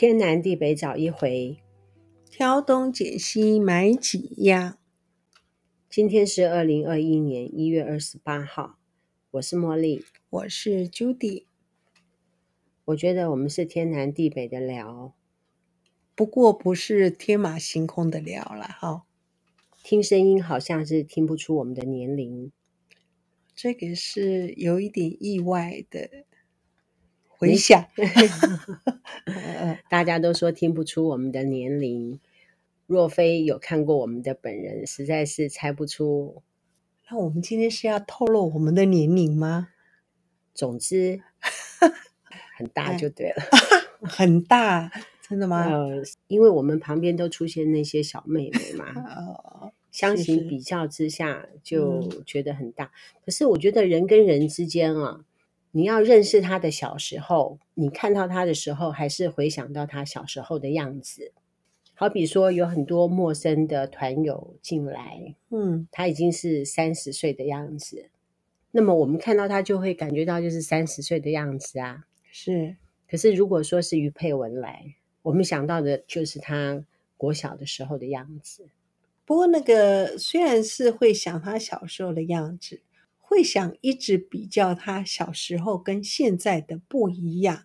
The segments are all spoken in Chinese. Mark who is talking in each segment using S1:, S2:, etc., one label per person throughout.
S1: 天南地北找一回，
S2: 挑东拣西买几样。
S1: 今天是二零二一年一月二十八号，我是茉莉，
S2: 我是 Judy。
S1: 我觉得我们是天南地北的聊，
S2: 不过不是天马行空的聊了哈。
S1: 听声音好像是听不出我们的年龄，
S2: 这个是有一点意外的。回想，
S1: 大家都说听不出我们的年龄，若非有看过我们的本人，实在是猜不出。
S2: 那我们今天是要透露我们的年龄吗？
S1: 总之，很大就对了，
S2: 很大，真的吗？
S1: 呃，因为我们旁边都出现那些小妹妹嘛，呃，相形比较之下就觉得很大。嗯。可是我觉得人跟人之间啊。你要认识他的小时候，你看到他的时候，还是回想到他小时候的样子。好比说，有很多陌生的团友进来，嗯，他已经是三十岁的样子，那么我们看到他就会感觉到就是三十岁的样子啊。
S2: 是，
S1: 可是如果说是于佩文来，我们想到的就是他国小的时候的样子。
S2: 不过那个虽然是会想他小时候的样子。会想一直比较他小时候跟现在的不一样，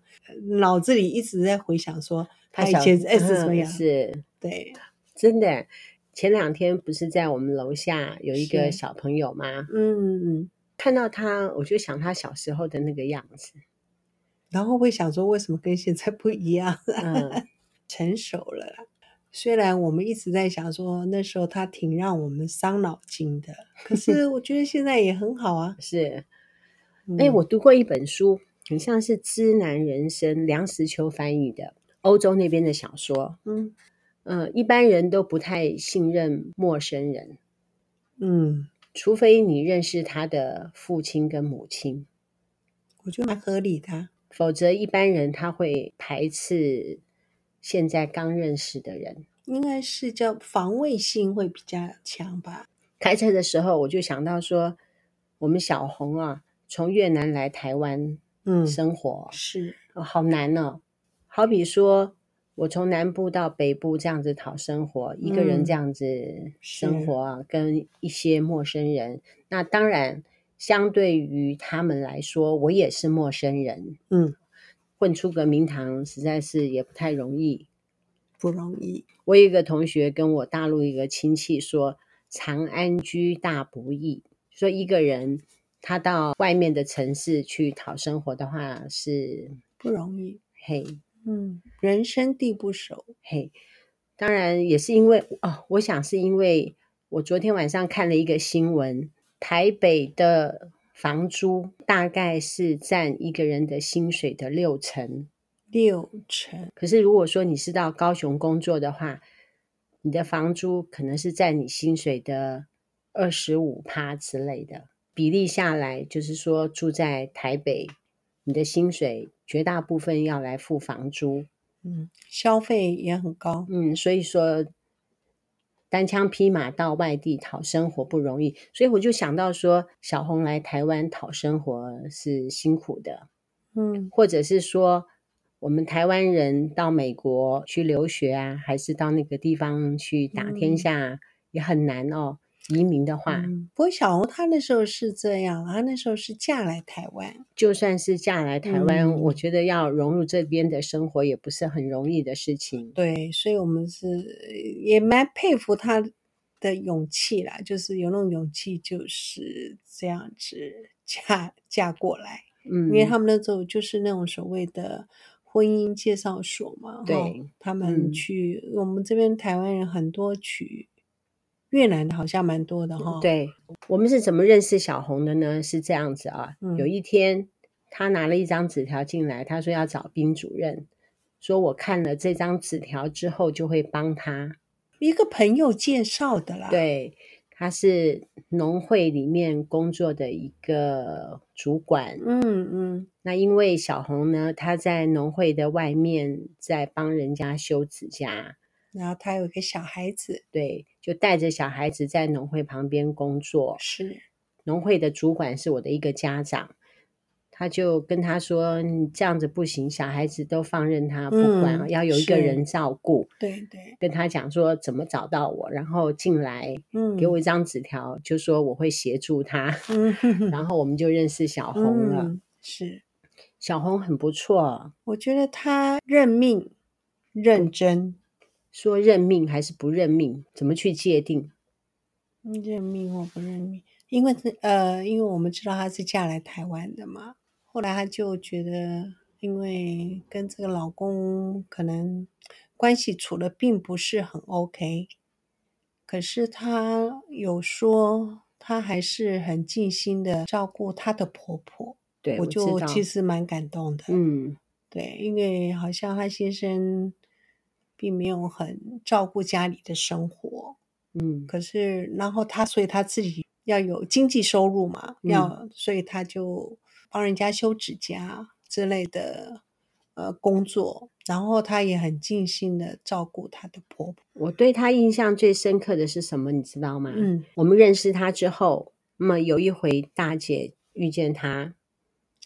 S2: 脑子里一直在回想说他以前是怎么样？
S1: 是，
S2: 对，
S1: 真的。前两天不是在我们楼下有一个小朋友吗？
S2: 嗯嗯，
S1: 看到他我就想他小时候的那个样子，
S2: 然后会想说为什么跟现在不一样？嗯，成熟了。虽然我们一直在想说那时候他挺让我们伤脑筋的，可是 我觉得现在也很好啊。
S1: 是，哎、嗯，我读过一本书，很像是《知难人生》，梁实秋翻译的欧洲那边的小说。嗯呃，一般人都不太信任陌生人，
S2: 嗯，
S1: 除非你认识他的父亲跟母亲，
S2: 我觉得蛮合理的。
S1: 否则一般人他会排斥。现在刚认识的人，
S2: 应该是叫防卫性会比较强吧。
S1: 开车的时候，我就想到说，我们小红啊，从越南来台湾，嗯，生活
S2: 是
S1: 哦，好难哦。好比说，我从南部到北部这样子讨生活，一个人这样子生活啊，跟一些陌生人，那当然相对于他们来说，我也是陌生人，
S2: 嗯。
S1: 混出个名堂，实在是也不太容易，
S2: 不容易。
S1: 我有一个同学跟我大陆一个亲戚说：“长安居大不易。”说一个人他到外面的城市去讨生活的话是
S2: 不容易。
S1: 嘿，
S2: 嗯，人生地不熟。
S1: 嘿，当然也是因为哦，我想是因为我昨天晚上看了一个新闻，台北的。房租大概是占一个人的薪水的六成，
S2: 六成。
S1: 可是如果说你是到高雄工作的话，你的房租可能是占你薪水的二十五趴之类的比例下来，就是说住在台北，你的薪水绝大部分要来付房租，
S2: 嗯，消费也很高，
S1: 嗯，所以说。单枪匹马到外地讨生活不容易，所以我就想到说，小红来台湾讨生活是辛苦的，
S2: 嗯，
S1: 或者是说，我们台湾人到美国去留学啊，还是到那个地方去打天下，嗯，也很难哦。移民的话，
S2: 嗯，不过小红她那时候是这样，她那时候是嫁来台湾。
S1: 就算是嫁来台湾，嗯，我觉得要融入这边的生活也不是很容易的事情。
S2: 对，所以我们是也蛮佩服她的勇气啦，就是有那种勇气，就是这样子嫁嫁过来。嗯，因为他们那时候就是那种所谓的婚姻介绍所嘛，
S1: 对，
S2: 他们去，嗯，我们这边台湾人很多娶。越南的好像蛮多的哈、哦。
S1: 对，我们是怎么认识小红的呢？是这样子啊，嗯、有一天他拿了一张纸条进来，他说要找宾主任，说我看了这张纸条之后就会帮他。
S2: 一个朋友介绍的啦。
S1: 对，他是农会里面工作的一个主管。
S2: 嗯嗯。
S1: 那因为小红呢，他在农会的外面在帮人家修指甲。
S2: 然后他有一个小孩子，
S1: 对，就带着小孩子在农会旁边工作。
S2: 是，
S1: 农会的主管是我的一个家长，他就跟他说：“你这样子不行，小孩子都放任他不管，嗯、要有一个人照顾。”
S2: 对对，
S1: 跟他讲说怎么找到我，然后进来，嗯，给我一张纸条，就说我会协助他，嗯，然后我们就认识小红了。
S2: 嗯、是，
S1: 小红很不错，
S2: 我觉得他认命、认真。
S1: 说认命还是不认命？怎么去界定？
S2: 认命或不认命？因为呃，因为我们知道她是嫁来台湾的嘛。后来她就觉得，因为跟这个老公可能关系处的并不是很 OK，可是她有说，她还是很尽心的照顾她的婆婆。
S1: 对，
S2: 我就其实蛮感动的。
S1: 嗯，
S2: 对，因为好像她先生。并没有很照顾家里的生活，
S1: 嗯，
S2: 可是然后他，所以他自己要有经济收入嘛，
S1: 嗯、
S2: 要，所以他就帮人家修指甲之类的呃工作，然后他也很尽心的照顾他的婆婆。
S1: 我对他印象最深刻的是什么，你知道吗？
S2: 嗯，
S1: 我们认识他之后，那么有一回大姐遇见他，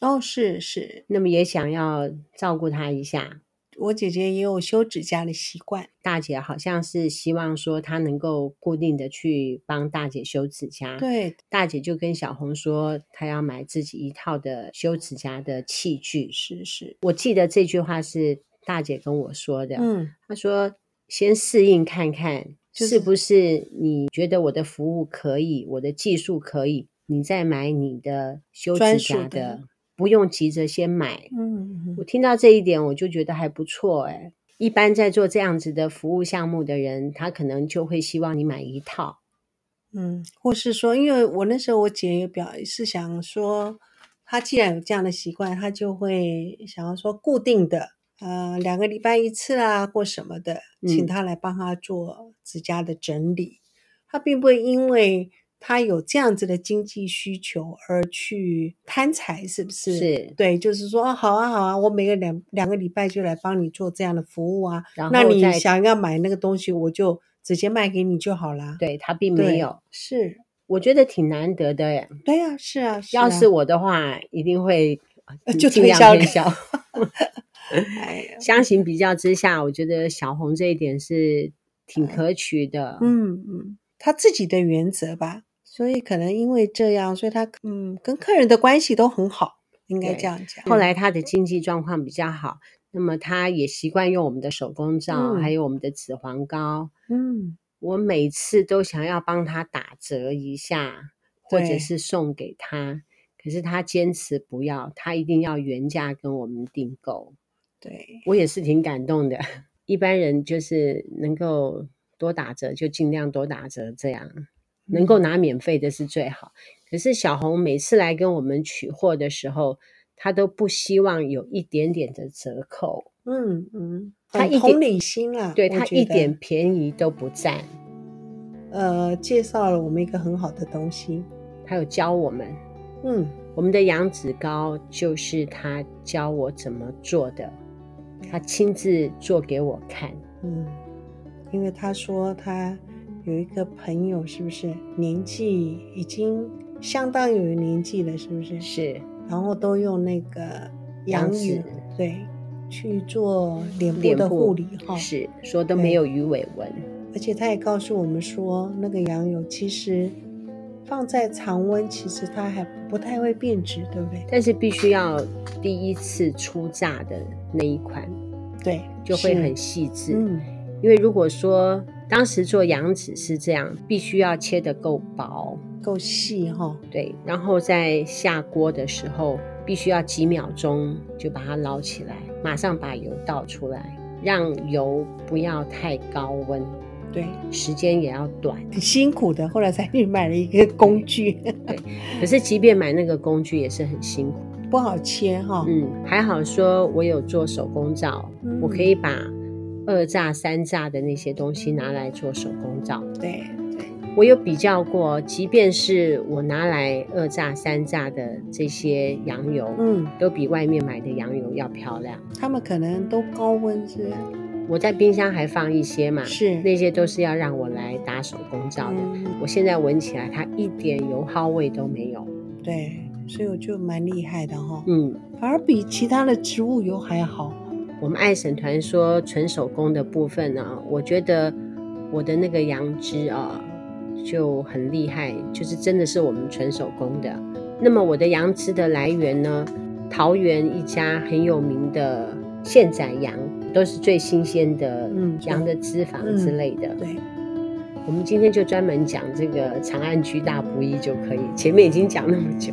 S2: 哦，是是，
S1: 那么也想要照顾他一下。
S2: 我姐姐也有修指甲的习惯，
S1: 大姐好像是希望说她能够固定的去帮大姐修指甲。
S2: 对，
S1: 大姐就跟小红说，她要买自己一套的修指甲的器具。
S2: 是是，
S1: 我记得这句话是大姐跟我说的。
S2: 嗯，
S1: 她说先适应看看，是不是你觉得我的服务可以，我的技术可以，你再买你的修指甲的。不用急着先买，
S2: 嗯，
S1: 我听到这一点，我就觉得还不错哎。一般在做这样子的服务项目的人，他可能就会希望你买一套，
S2: 嗯，或是说，因为我那时候我姐也表示想说，她既然有这样的习惯，她就会想要说固定的，呃，两个礼拜一次啊，或什么的，请她来帮她做指甲的整理，她并不会因为。他有这样子的经济需求而去贪财，是不是？
S1: 是，
S2: 对，就是说，哦，好啊，好啊，我每个两两个礼拜就来帮你做这样的服务啊。
S1: 然后
S2: 那你想要买那个东西，我就直接卖给你就好了。
S1: 对，他并没有，
S2: 是，
S1: 我觉得挺难得的耶。
S2: 对呀，是啊，是
S1: 啊。要是我的话，一定会
S2: 就推销
S1: 推销。哎，相形比较之下，我觉得小红这一点是挺可取的。
S2: 嗯嗯，他自己的原则吧。所以可能因为这样，所以他嗯跟客人的关系都很好，应该这样讲。
S1: 后来他的经济状况比较好，那么他也习惯用我们的手工皂，嗯、还有我们的紫黄膏。
S2: 嗯，
S1: 我每次都想要帮他打折一下，或者是送给他，可是他坚持不要，他一定要原价跟我们订购。
S2: 对，
S1: 我也是挺感动的。一般人就是能够多打折就尽量多打折，这样。能够拿免费的是最好，可是小红每次来跟我们取货的时候，她都不希望有一点点的折扣。
S2: 嗯嗯，
S1: 她一点
S2: 同理心啊，
S1: 对她一点便宜都不占。
S2: 呃，介绍了我们一个很好的东西，
S1: 她有教我们。
S2: 嗯，
S1: 我们的羊脂膏就是她教我怎么做的，她亲自做给我看。
S2: 嗯，因为她说她。有一个朋友，是不是年纪已经相当有年纪了？是不是？
S1: 是。
S2: 然后都用那个羊油，对，去做脸部的护理哈。
S1: 是，说都没有鱼尾纹。
S2: 而且他也告诉我们说，那个羊油其实放在常温，其实它还不太会变质，对不对？
S1: 但是必须要第一次出榨的那一款，
S2: 对，
S1: 就会很细致。
S2: 嗯，
S1: 因为如果说。当时做羊脂是这样，必须要切得够薄、
S2: 够细哈。
S1: 对，然后在下锅的时候，必须要几秒钟就把它捞起来，马上把油倒出来，让油不要太高温。
S2: 对，
S1: 时间也要短，
S2: 很辛苦的。后来才去买了一个工具。
S1: 对，可是即便买那个工具也是很辛苦，
S2: 不好切哈。
S1: 嗯，还好说我有做手工皂，嗯、我可以把。二炸、三炸的那些东西拿来做手工皂，
S2: 对对，
S1: 我有比较过，即便是我拿来二炸、三炸的这些羊油，
S2: 嗯，
S1: 都比外面买的羊油要漂亮。
S2: 他们可能都高温是？
S1: 我在冰箱还放一些嘛，
S2: 是
S1: 那些都是要让我来打手工皂的。嗯、我现在闻起来，它一点油耗味都没有。
S2: 对，所以我就蛮厉害的哈。嗯，反而比其他的植物油还好。
S1: 我们爱审团说纯手工的部分呢、啊，我觉得我的那个羊脂啊就很厉害，就是真的是我们纯手工的。那么我的羊脂的来源呢，桃园一家很有名的现宰羊，都是最新鲜的羊的脂肪之类的。
S2: 嗯、对，
S1: 我们今天就专门讲这个长安居大不易就可以，前面已经讲那么久，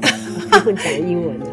S1: 不用讲英文了。